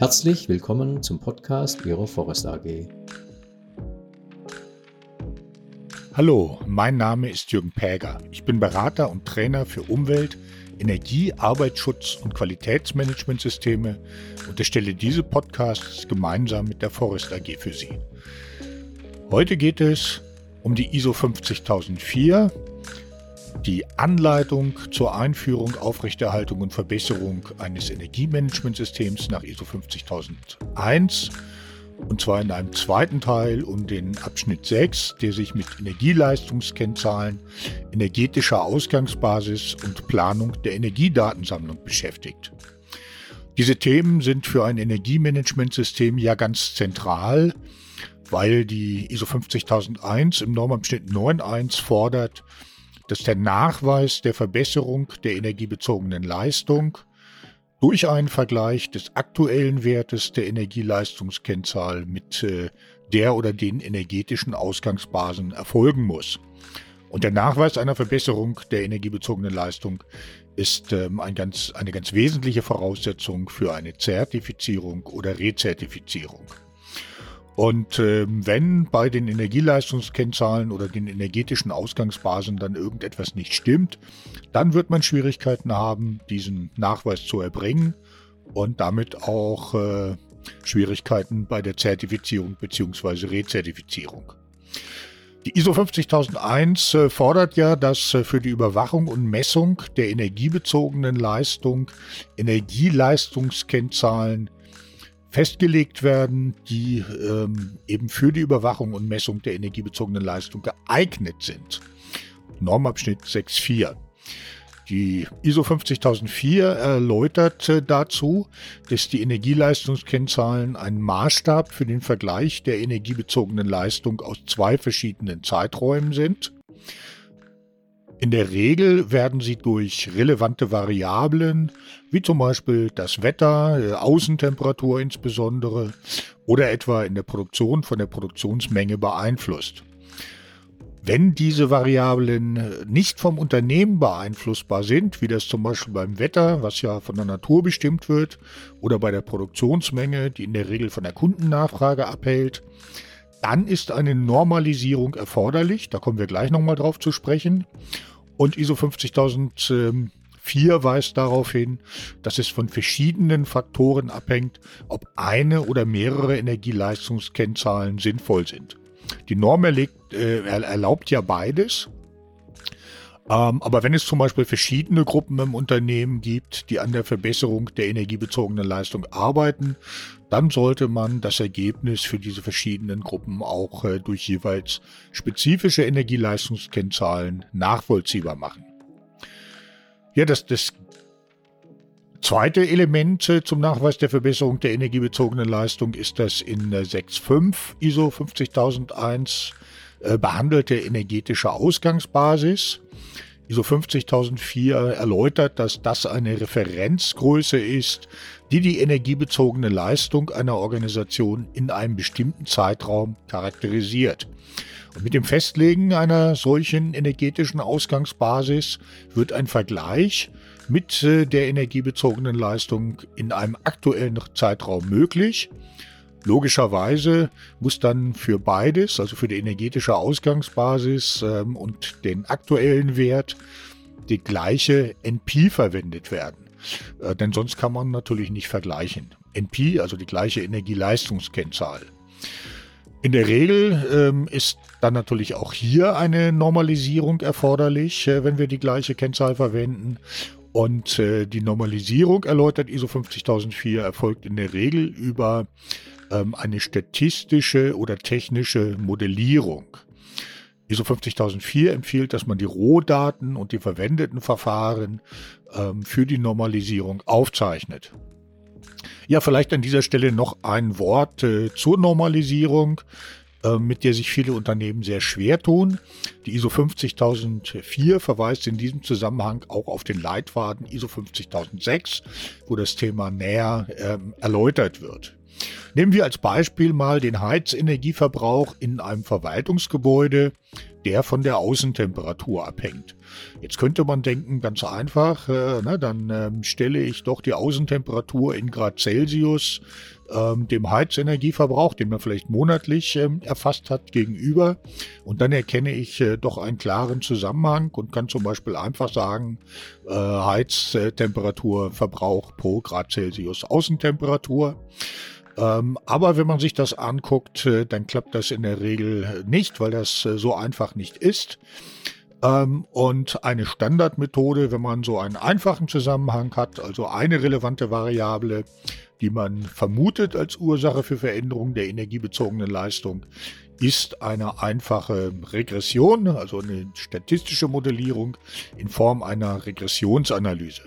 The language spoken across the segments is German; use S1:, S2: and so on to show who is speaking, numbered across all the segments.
S1: Herzlich willkommen zum Podcast Ihrer Forest AG.
S2: Hallo, mein Name ist Jürgen Päger. Ich bin Berater und Trainer für Umwelt, Energie, Arbeitsschutz und Qualitätsmanagementsysteme und erstelle diese Podcasts gemeinsam mit der Forest AG für Sie. Heute geht es um die ISO 50004, die Anleitung zur Einführung, Aufrechterhaltung und Verbesserung eines Energiemanagementsystems nach ISO 50001 und zwar in einem zweiten Teil um den Abschnitt 6, der sich mit Energieleistungskennzahlen, energetischer Ausgangsbasis und Planung der Energiedatensammlung beschäftigt. Diese Themen sind für ein Energiemanagementsystem ja ganz zentral, weil die ISO 50001 im Normabschnitt 9.1 fordert, dass der Nachweis der Verbesserung der energiebezogenen Leistung durch einen Vergleich des aktuellen Wertes der Energieleistungskennzahl mit äh, der oder den energetischen Ausgangsbasen erfolgen muss. Und der Nachweis einer Verbesserung der energiebezogenen Leistung ist ähm, ein ganz, eine ganz wesentliche Voraussetzung für eine Zertifizierung oder Rezertifizierung. Und äh, wenn bei den Energieleistungskennzahlen oder den energetischen Ausgangsbasen dann irgendetwas nicht stimmt, dann wird man Schwierigkeiten haben, diesen Nachweis zu erbringen und damit auch äh, Schwierigkeiten bei der Zertifizierung bzw. Rezertifizierung. Die ISO 50001 äh, fordert ja, dass äh, für die Überwachung und Messung der energiebezogenen Leistung Energieleistungskennzahlen festgelegt werden, die ähm, eben für die Überwachung und Messung der energiebezogenen Leistung geeignet sind. Normabschnitt 6.4. Die ISO 50004 erläutert dazu, dass die Energieleistungskennzahlen ein Maßstab für den Vergleich der energiebezogenen Leistung aus zwei verschiedenen Zeiträumen sind. In der Regel werden sie durch relevante Variablen, wie zum Beispiel das Wetter, äh, Außentemperatur insbesondere, oder etwa in der Produktion von der Produktionsmenge beeinflusst. Wenn diese Variablen äh, nicht vom Unternehmen beeinflussbar sind, wie das zum Beispiel beim Wetter, was ja von der Natur bestimmt wird, oder bei der Produktionsmenge, die in der Regel von der Kundennachfrage abhält, dann ist eine Normalisierung erforderlich. Da kommen wir gleich nochmal drauf zu sprechen. Und ISO 50004 weist darauf hin, dass es von verschiedenen Faktoren abhängt, ob eine oder mehrere Energieleistungskennzahlen sinnvoll sind. Die Norm erlegt, äh, erlaubt ja beides. Ähm, aber wenn es zum Beispiel verschiedene Gruppen im Unternehmen gibt, die an der Verbesserung der energiebezogenen Leistung arbeiten, dann sollte man das Ergebnis für diese verschiedenen Gruppen auch äh, durch jeweils spezifische Energieleistungskennzahlen nachvollziehbar machen. Ja, das, das zweite Element äh, zum Nachweis der Verbesserung der energiebezogenen Leistung ist das in 6.5 äh, ISO 50001 behandelte energetische Ausgangsbasis. ISO 50004 erläutert, dass das eine Referenzgröße ist, die die energiebezogene Leistung einer Organisation in einem bestimmten Zeitraum charakterisiert. Und mit dem Festlegen einer solchen energetischen Ausgangsbasis wird ein Vergleich mit äh, der energiebezogenen Leistung in einem aktuellen Zeitraum möglich. Logischerweise muss dann für beides, also für die energetische Ausgangsbasis ähm, und den aktuellen Wert, die gleiche NP verwendet werden. Äh, denn sonst kann man natürlich nicht vergleichen. NP, also die gleiche Energieleistungskennzahl. In der Regel ähm, ist dann natürlich auch hier eine Normalisierung erforderlich, äh, wenn wir die gleiche Kennzahl verwenden. Und äh, die Normalisierung, erläutert ISO 50004, erfolgt in der Regel über ähm, eine statistische oder technische Modellierung. ISO 50004 empfiehlt, dass man die Rohdaten und die verwendeten Verfahren ähm, für die Normalisierung aufzeichnet. Ja, vielleicht an dieser Stelle noch ein Wort äh, zur Normalisierung, mit der sich viele Unternehmen sehr schwer tun. Die ISO 50004 verweist in diesem Zusammenhang auch auf den Leitfaden ISO 50006, wo das Thema näher äh, erläutert wird. Nehmen wir als Beispiel mal den Heizenergieverbrauch in einem Verwaltungsgebäude. Der von der Außentemperatur abhängt. Jetzt könnte man denken, ganz einfach, äh, na, dann ähm, stelle ich doch die Außentemperatur in Grad Celsius ähm, dem Heizenergieverbrauch, den man vielleicht monatlich ähm, erfasst hat, gegenüber. Und dann erkenne ich äh, doch einen klaren Zusammenhang und kann zum Beispiel einfach sagen, äh, Heiztemperaturverbrauch pro Grad Celsius Außentemperatur. Ähm, aber wenn man sich das anguckt, äh, dann klappt das in der Regel nicht, weil das äh, so einfach nicht ist. Ähm, und eine Standardmethode, wenn man so einen einfachen Zusammenhang hat, also eine relevante Variable, die man vermutet als Ursache für Veränderungen der energiebezogenen Leistung, ist eine einfache Regression, also eine statistische Modellierung in Form einer Regressionsanalyse.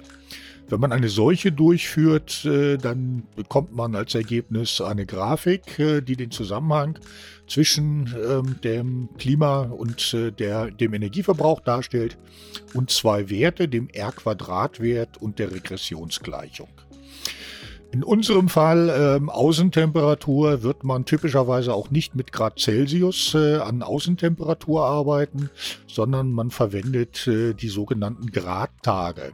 S2: Wenn man eine solche durchführt, äh, dann bekommt man als Ergebnis eine Grafik, äh, die den Zusammenhang zwischen ähm, dem Klima und äh, der, dem Energieverbrauch darstellt und zwei Werte, dem R-Quadratwert und der Regressionsgleichung. In unserem Fall ähm, Außentemperatur wird man typischerweise auch nicht mit Grad Celsius äh, an Außentemperatur arbeiten, sondern man verwendet äh, die sogenannten Gradtage.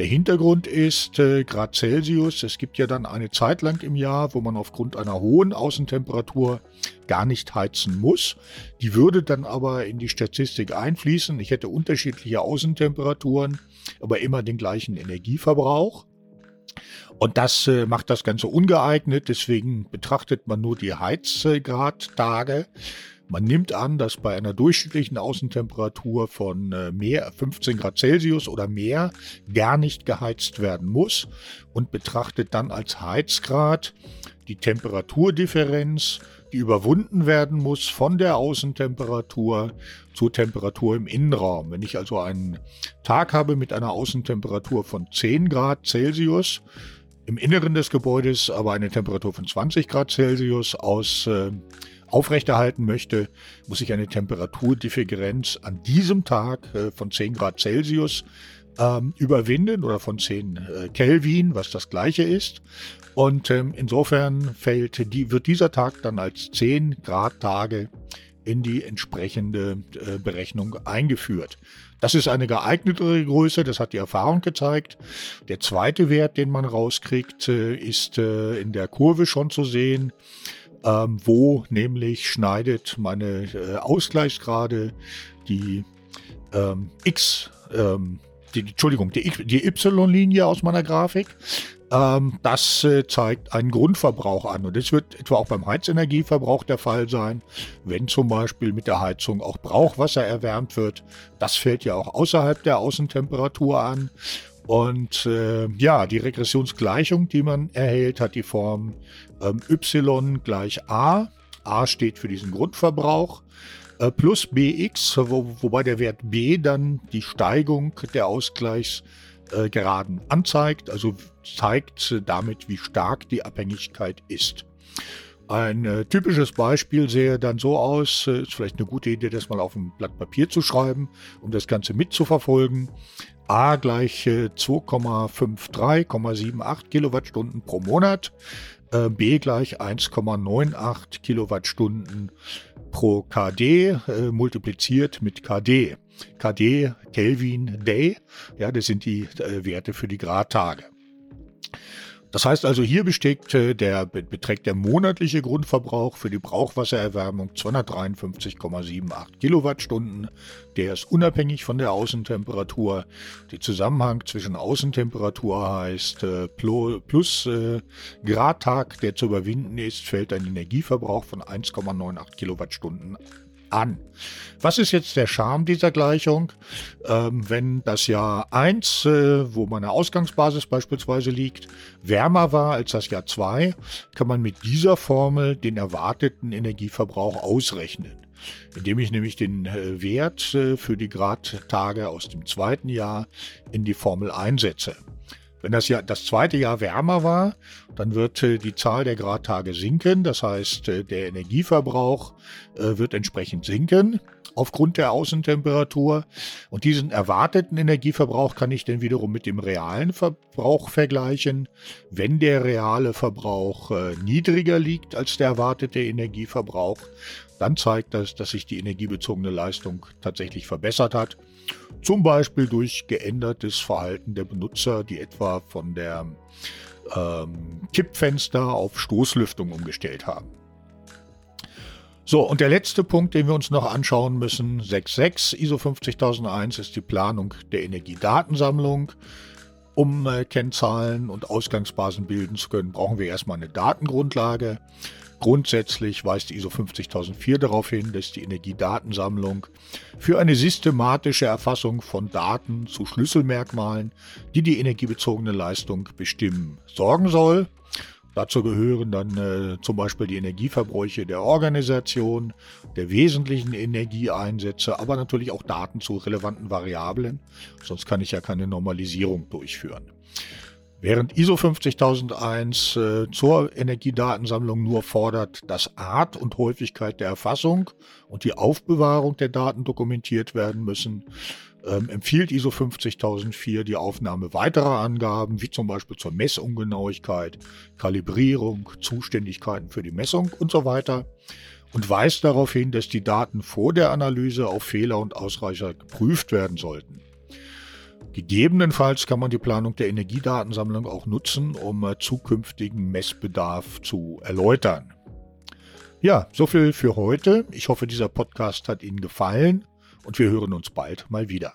S2: Der Hintergrund ist äh, Grad Celsius. Es gibt ja dann eine Zeit lang im Jahr, wo man aufgrund einer hohen Außentemperatur gar nicht heizen muss. Die würde dann aber in die Statistik einfließen. Ich hätte unterschiedliche Außentemperaturen, aber immer den gleichen Energieverbrauch. Und das äh, macht das Ganze ungeeignet. Deswegen betrachtet man nur die Heizgradtage. Man nimmt an, dass bei einer durchschnittlichen Außentemperatur von äh, mehr 15 Grad Celsius oder mehr gar nicht geheizt werden muss und betrachtet dann als Heizgrad die Temperaturdifferenz, die überwunden werden muss von der Außentemperatur zur Temperatur im Innenraum. Wenn ich also einen Tag habe mit einer Außentemperatur von 10 Grad Celsius, im Inneren des Gebäudes aber eine Temperatur von 20 Grad Celsius aus äh, aufrechterhalten möchte, muss ich eine Temperaturdifferenz an diesem Tag äh, von 10 Grad Celsius ähm, überwinden oder von 10 äh, Kelvin, was das gleiche ist. Und ähm, insofern fällt die, wird dieser Tag dann als 10 Grad Tage in die entsprechende äh, Berechnung eingeführt. Das ist eine geeignetere Größe, das hat die Erfahrung gezeigt. Der zweite Wert, den man rauskriegt, ist in der Kurve schon zu sehen ähm, wo nämlich schneidet meine äh, Ausgleichsgrade die ähm, X, ähm, die, Entschuldigung, die, die Y-Linie aus meiner Grafik. Ähm, das äh, zeigt einen Grundverbrauch an. Und das wird etwa auch beim Heizenergieverbrauch der Fall sein, wenn zum Beispiel mit der Heizung auch Brauchwasser erwärmt wird. Das fällt ja auch außerhalb der Außentemperatur an. Und äh, ja, die Regressionsgleichung, die man erhält, hat die Form ähm, y gleich a. a steht für diesen Grundverbrauch äh, plus bx, wo, wobei der Wert b dann die Steigung der Ausgleichsgeraden äh, anzeigt, also zeigt damit, wie stark die Abhängigkeit ist. Ein äh, typisches Beispiel sähe dann so aus, äh, ist vielleicht eine gute Idee, das mal auf ein Blatt Papier zu schreiben, um das Ganze mitzuverfolgen. A gleich 2,53,78 Kilowattstunden pro Monat, äh, B gleich 1,98 Kilowattstunden pro KD äh, multipliziert mit KD. KD, Kelvin, Day, ja, das sind die äh, Werte für die Gradtage. Das heißt also, hier besteht äh, der, beträgt der monatliche Grundverbrauch für die Brauchwassererwärmung 253,78 Kilowattstunden. Der ist unabhängig von der Außentemperatur. Der Zusammenhang zwischen Außentemperatur heißt äh, plus äh, Gradtag, der zu überwinden ist, fällt ein Energieverbrauch von 1,98 Kilowattstunden an. Was ist jetzt der Charme dieser Gleichung? Ähm, wenn das Jahr 1, äh, wo meine Ausgangsbasis beispielsweise liegt, wärmer war als das Jahr 2, kann man mit dieser Formel den erwarteten Energieverbrauch ausrechnen. Indem ich nämlich den äh, Wert äh, für die Gradtage aus dem zweiten Jahr in die Formel einsetze. Wenn das, Jahr, das zweite Jahr wärmer war, dann wird äh, die Zahl der Gradtage sinken. Das heißt, äh, der Energieverbrauch äh, wird entsprechend sinken aufgrund der Außentemperatur. Und diesen erwarteten Energieverbrauch kann ich dann wiederum mit dem realen Verbrauch vergleichen. Wenn der reale Verbrauch niedriger liegt als der erwartete Energieverbrauch, dann zeigt das, dass sich die energiebezogene Leistung tatsächlich verbessert hat. Zum Beispiel durch geändertes Verhalten der Benutzer, die etwa von der ähm, Kippfenster auf Stoßlüftung umgestellt haben. So, und der letzte Punkt, den wir uns noch anschauen müssen, 6.6 ISO 50001, ist die Planung der Energiedatensammlung. Um äh, Kennzahlen und Ausgangsbasen bilden zu können, brauchen wir erstmal eine Datengrundlage. Grundsätzlich weist die ISO 50004 darauf hin, dass die Energiedatensammlung für eine systematische Erfassung von Daten zu Schlüsselmerkmalen, die die energiebezogene Leistung bestimmen, sorgen soll. Dazu gehören dann äh, zum Beispiel die Energieverbräuche der Organisation, der wesentlichen Energieeinsätze, aber natürlich auch Daten zu relevanten Variablen. Sonst kann ich ja keine Normalisierung durchführen. Während ISO 50001 äh, zur Energiedatensammlung nur fordert, dass Art und Häufigkeit der Erfassung und die Aufbewahrung der Daten dokumentiert werden müssen, ähm, empfiehlt ISO 50004 die Aufnahme weiterer Angaben, wie zum Beispiel zur Messungenauigkeit, Kalibrierung, Zuständigkeiten für die Messung und so weiter und weist darauf hin, dass die Daten vor der Analyse auf Fehler und Ausreicher geprüft werden sollten. Gegebenenfalls kann man die Planung der Energiedatensammlung auch nutzen, um äh, zukünftigen Messbedarf zu erläutern. Ja, so viel für heute. Ich hoffe, dieser Podcast hat Ihnen gefallen und wir hören uns bald mal wieder.